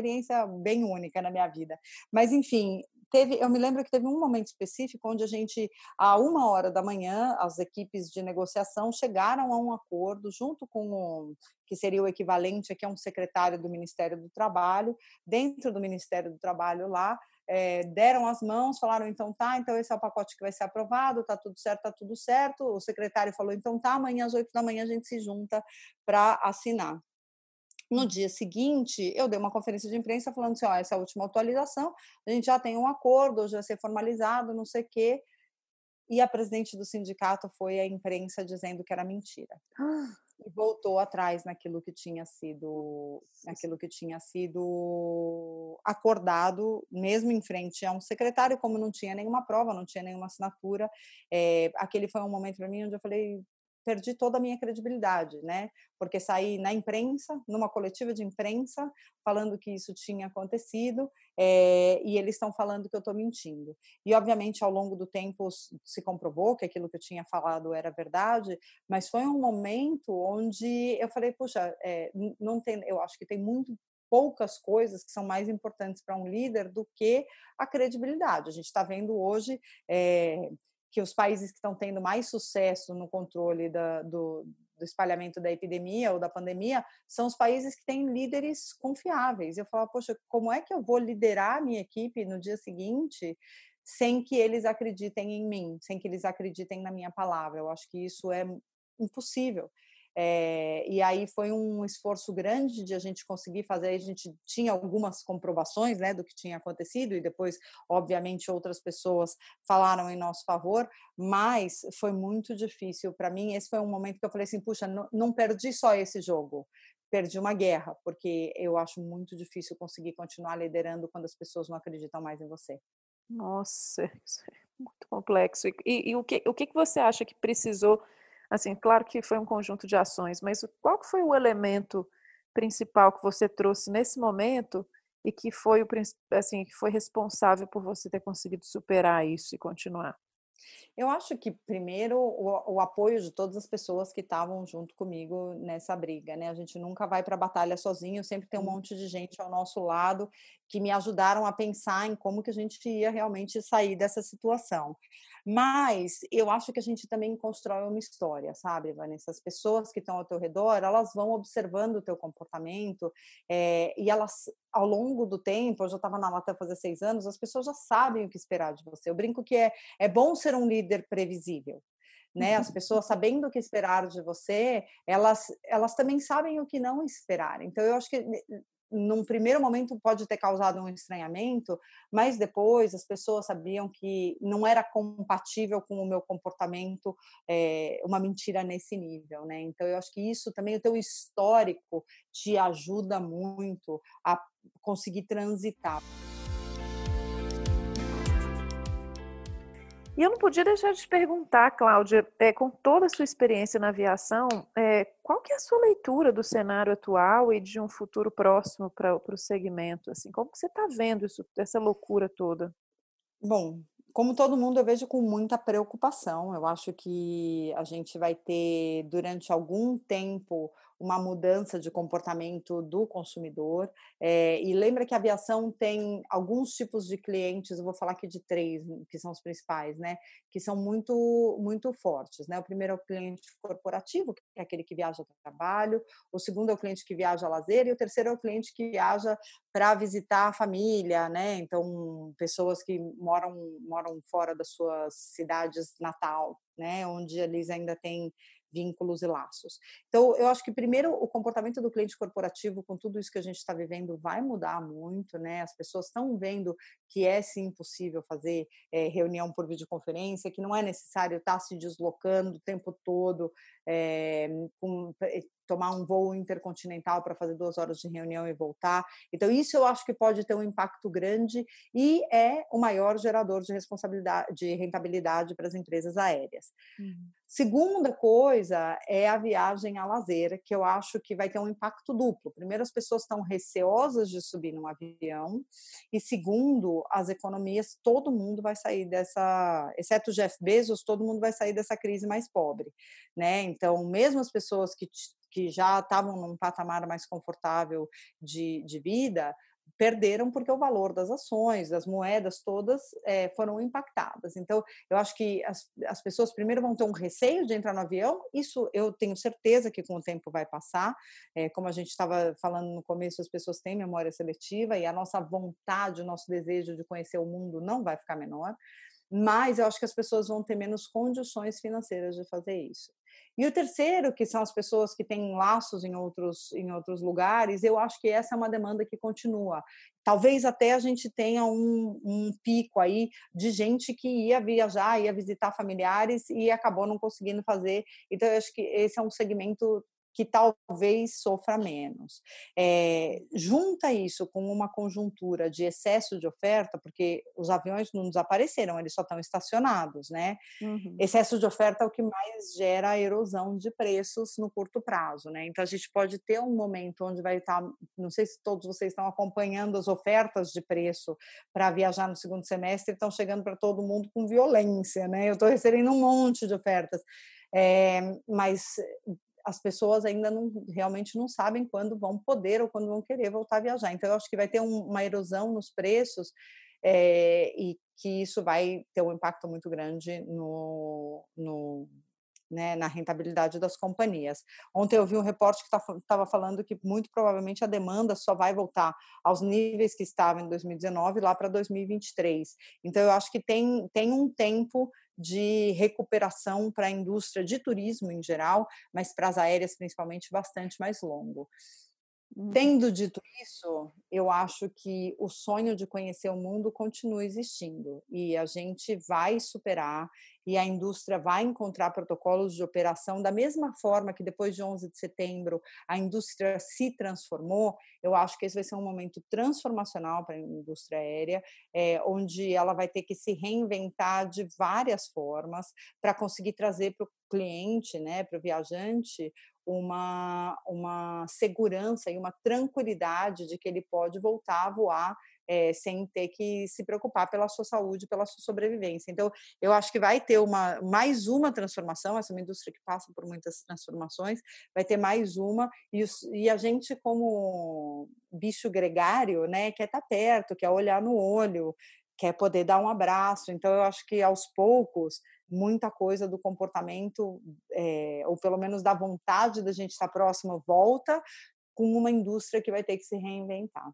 bem única na minha vida. Mas, enfim, teve, eu me lembro que teve um momento específico onde a gente, a uma hora da manhã, as equipes de negociação chegaram a um acordo junto com o que seria o equivalente aqui a um secretário do Ministério do Trabalho, dentro do Ministério do Trabalho lá, é, deram as mãos, falaram então tá, então esse é o pacote que vai ser aprovado, tá tudo certo, tá tudo certo. O secretário falou então tá, amanhã às oito da manhã a gente se junta para assinar. No dia seguinte, eu dei uma conferência de imprensa falando assim: ó, essa é a última atualização, a gente já tem um acordo, hoje vai ser formalizado, não sei o quê. E a presidente do sindicato foi à imprensa dizendo que era mentira. E voltou atrás naquilo que tinha sido, naquilo que tinha sido acordado, mesmo em frente a um secretário, como não tinha nenhuma prova, não tinha nenhuma assinatura. É, aquele foi um momento para mim onde eu falei, perdi toda a minha credibilidade, né? Porque saí na imprensa, numa coletiva de imprensa, falando que isso tinha acontecido, é, e eles estão falando que eu estou mentindo. E, obviamente, ao longo do tempo se comprovou que aquilo que eu tinha falado era verdade, mas foi um momento onde eu falei, puxa, é, não tem, eu acho que tem muito poucas coisas que são mais importantes para um líder do que a credibilidade. A gente está vendo hoje é, que os países que estão tendo mais sucesso no controle da, do, do, espalhamento da epidemia ou da pandemia são os países que têm líderes confiáveis. Eu falo, poxa, como é que eu vou liderar a minha equipe no dia seguinte sem que eles acreditem em mim, sem que eles acreditem na minha palavra? Eu acho que isso é impossível. É, e aí foi um esforço grande de a gente conseguir fazer. A gente tinha algumas comprovações né, do que tinha acontecido, e depois, obviamente, outras pessoas falaram em nosso favor, mas foi muito difícil para mim. Esse foi um momento que eu falei assim: puxa, não, não perdi só esse jogo, perdi uma guerra, porque eu acho muito difícil conseguir continuar liderando quando as pessoas não acreditam mais em você. Nossa, isso é muito complexo. E, e o, que, o que você acha que precisou Assim, claro que foi um conjunto de ações, mas qual foi o elemento principal que você trouxe nesse momento e que foi o assim, que foi responsável por você ter conseguido superar isso e continuar? Eu acho que, primeiro, o, o, apoio de todas as pessoas que estavam junto comigo nessa briga, né? A gente nunca vai para a batalha sozinho, sempre tem um monte de gente ao nosso lado que me ajudaram a pensar em como que a gente ia realmente sair dessa situação. Mas eu acho que a gente também constrói uma história, sabe, Vanessa? As pessoas que estão ao teu redor, elas vão observando o teu comportamento é, e elas, ao longo do tempo, eu já estava na Latam fazer seis anos, as pessoas já sabem o que esperar de você. Eu brinco que é, é bom ser um líder previsível. Né? As pessoas sabendo o que esperar de você, elas, elas também sabem o que não esperar. Então, eu acho que num primeiro momento pode ter causado um estranhamento, mas depois as pessoas sabiam que não era compatível com o meu comportamento é, uma mentira nesse nível, né? Então eu acho que isso também o teu histórico te ajuda muito a conseguir transitar. E eu não podia deixar de te perguntar, Cláudia, é, com toda a sua experiência na aviação, é, qual que é a sua leitura do cenário atual e de um futuro próximo para o segmento? Assim, como que você está vendo isso, essa loucura toda? Bom, como todo mundo, eu vejo com muita preocupação. Eu acho que a gente vai ter, durante algum tempo, uma mudança de comportamento do consumidor. É, e lembra que a aviação tem alguns tipos de clientes, eu vou falar aqui de três, que são os principais, né? Que são muito, muito fortes. Né? O primeiro é o cliente corporativo, que é aquele que viaja para trabalho, o segundo é o cliente que viaja a lazer, e o terceiro é o cliente que viaja para visitar a família, né? Então, pessoas que moram, moram fora das suas cidades natal, né? Onde eles ainda têm vínculos e laços. Então, eu acho que primeiro o comportamento do cliente corporativo, com tudo isso que a gente está vivendo, vai mudar muito, né? As pessoas estão vendo que é sim possível fazer é, reunião por videoconferência, que não é necessário estar tá se deslocando o tempo todo, é, com, tomar um voo intercontinental para fazer duas horas de reunião e voltar. Então, isso eu acho que pode ter um impacto grande e é o maior gerador de responsabilidade, de rentabilidade para as empresas aéreas. Uhum. Segunda coisa é a viagem a lazer, que eu acho que vai ter um impacto duplo. Primeiro, as pessoas estão receosas de subir num avião, e segundo, as economias, todo mundo vai sair dessa, exceto Jeff Bezos, todo mundo vai sair dessa crise mais pobre, né? Então, mesmo as pessoas que que já estavam num patamar mais confortável de, de vida, perderam porque o valor das ações, das moedas todas é, foram impactadas. Então, eu acho que as, as pessoas primeiro vão ter um receio de entrar no avião, isso eu tenho certeza que com o tempo vai passar. É, como a gente estava falando no começo, as pessoas têm memória seletiva e a nossa vontade, o nosso desejo de conhecer o mundo não vai ficar menor mas eu acho que as pessoas vão ter menos condições financeiras de fazer isso. E o terceiro, que são as pessoas que têm laços em outros, em outros lugares, eu acho que essa é uma demanda que continua. Talvez até a gente tenha um, um pico aí de gente que ia viajar, ia visitar familiares e acabou não conseguindo fazer. Então, eu acho que esse é um segmento que talvez sofra menos. É, junta isso com uma conjuntura de excesso de oferta, porque os aviões não desapareceram, eles só estão estacionados, né? Uhum. Excesso de oferta é o que mais gera erosão de preços no curto prazo, né? Então a gente pode ter um momento onde vai estar, não sei se todos vocês estão acompanhando as ofertas de preço para viajar no segundo semestre, estão chegando para todo mundo com violência, né? Eu estou recebendo um monte de ofertas. É, mas as pessoas ainda não realmente não sabem quando vão poder ou quando vão querer voltar a viajar. Então, eu acho que vai ter um, uma erosão nos preços é, e que isso vai ter um impacto muito grande no, no né, na rentabilidade das companhias. Ontem eu vi um repórter que estava falando que muito provavelmente a demanda só vai voltar aos níveis que estavam em 2019 lá para 2023. Então eu acho que tem, tem um tempo de recuperação para a indústria de turismo em geral, mas para as aéreas principalmente bastante mais longo. Uhum. Tendo dito isso, eu acho que o sonho de conhecer o mundo continua existindo e a gente vai superar e a indústria vai encontrar protocolos de operação da mesma forma que depois de 11 de setembro a indústria se transformou. Eu acho que esse vai ser um momento transformacional para a indústria aérea, é, onde ela vai ter que se reinventar de várias formas para conseguir trazer para o cliente, né, para o viajante, uma, uma segurança e uma tranquilidade de que ele pode voltar a voar é, sem ter que se preocupar pela sua saúde, pela sua sobrevivência. Então, eu acho que vai ter uma mais uma transformação, essa é uma indústria que passa por muitas transformações, vai ter mais uma, e, os, e a gente, como bicho gregário, né, quer estar perto, quer olhar no olho, quer poder dar um abraço. Então, eu acho que aos poucos, muita coisa do comportamento, é, ou pelo menos da vontade da gente estar próximo, volta com uma indústria que vai ter que se reinventar.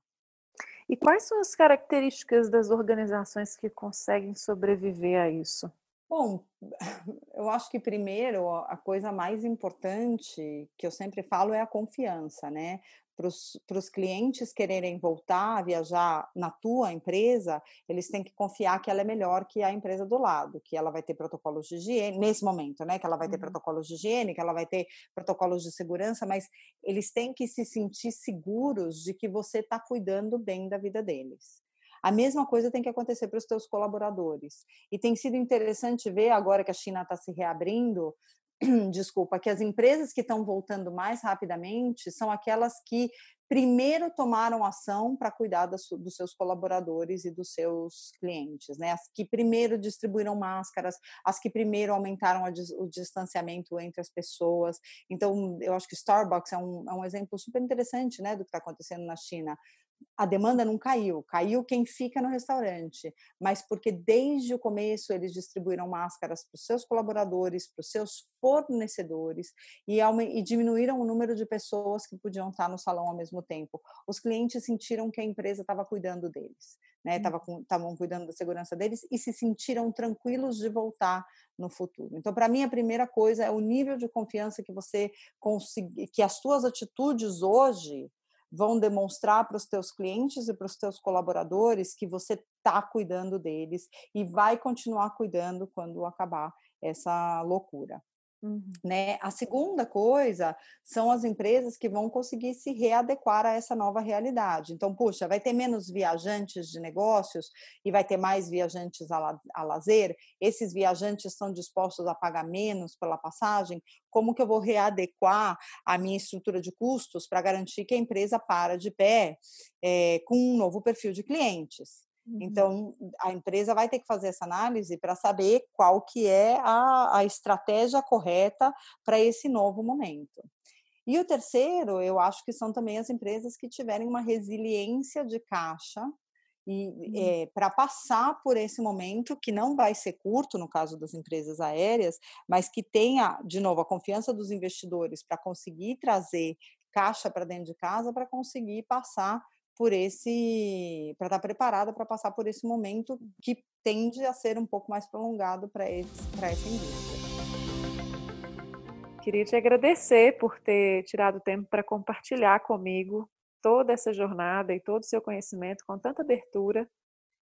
E quais são as características das organizações que conseguem sobreviver a isso? Bom, eu acho que primeiro a coisa mais importante que eu sempre falo é a confiança, né? Para os clientes quererem voltar a viajar na tua empresa, eles têm que confiar que ela é melhor que a empresa do lado, que ela vai ter protocolos de higiene, nesse momento, né? Que ela vai ter uhum. protocolos de higiene, que ela vai ter protocolos de segurança, mas eles têm que se sentir seguros de que você está cuidando bem da vida deles. A mesma coisa tem que acontecer para os teus colaboradores. E tem sido interessante ver agora que a China está se reabrindo, desculpa, que as empresas que estão voltando mais rapidamente são aquelas que primeiro tomaram ação para cuidar das, dos seus colaboradores e dos seus clientes, né? As que primeiro distribuíram máscaras, as que primeiro aumentaram o distanciamento entre as pessoas. Então, eu acho que Starbucks é um, é um exemplo super interessante, né, do que está acontecendo na China a demanda não caiu, caiu quem fica no restaurante, mas porque desde o começo eles distribuíram máscaras para os seus colaboradores, para os seus fornecedores e, e, diminuíram o número de pessoas que podiam estar no salão ao mesmo tempo. Os clientes sentiram que a empresa estava cuidando deles, né? Estavam hum. cuidando da segurança deles e se sentiram tranquilos de voltar no futuro. Então, para mim, a primeira coisa é o nível de confiança que você conseguir, que as suas atitudes hoje vão demonstrar para os teus clientes e para os teus colaboradores que você está cuidando deles e vai continuar cuidando quando acabar essa loucura. Uhum. Né? A segunda coisa são as empresas que vão conseguir se readequar a essa nova realidade. Então, puxa, vai ter menos viajantes de negócios e vai ter mais viajantes a, la a lazer. Esses viajantes estão dispostos a pagar menos pela passagem. Como que eu vou readequar a minha estrutura de custos para garantir que a empresa para de pé é, com um novo perfil de clientes? Uhum. Então, a empresa vai ter que fazer essa análise para saber qual que é a, a estratégia correta para esse novo momento. E o terceiro, eu acho que são também as empresas que tiverem uma resiliência de caixa e uhum. é, para passar por esse momento que não vai ser curto no caso das empresas aéreas, mas que tenha de novo a confiança dos investidores para conseguir trazer caixa para dentro de casa para conseguir passar por esse para estar tá preparada para passar por esse momento que tende a ser um pouco mais prolongado para para essa indústria. Queria te agradecer por ter tirado tempo para compartilhar comigo toda essa jornada e todo o seu conhecimento com tanta abertura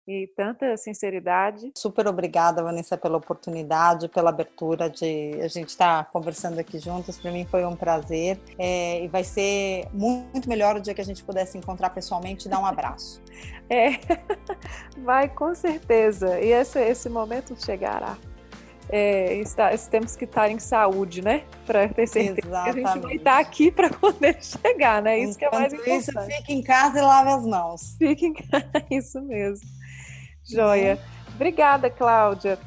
e tanta sinceridade. Super obrigada, Vanessa, pela oportunidade, pela abertura de a gente estar tá conversando aqui juntos. Para mim foi um prazer é, e vai ser muito melhor o dia que a gente pudesse encontrar pessoalmente e dar um abraço. é, vai com certeza. E esse, esse momento chegará é, está, temos que estar em saúde, né? Para ter certeza Exatamente. que a gente vai estar aqui para poder chegar, né? Isso Enquanto que é mais importante. Isso, fique em casa e lave as mãos. Fique em casa, isso mesmo. Joia. Uhum. Obrigada, Cláudia.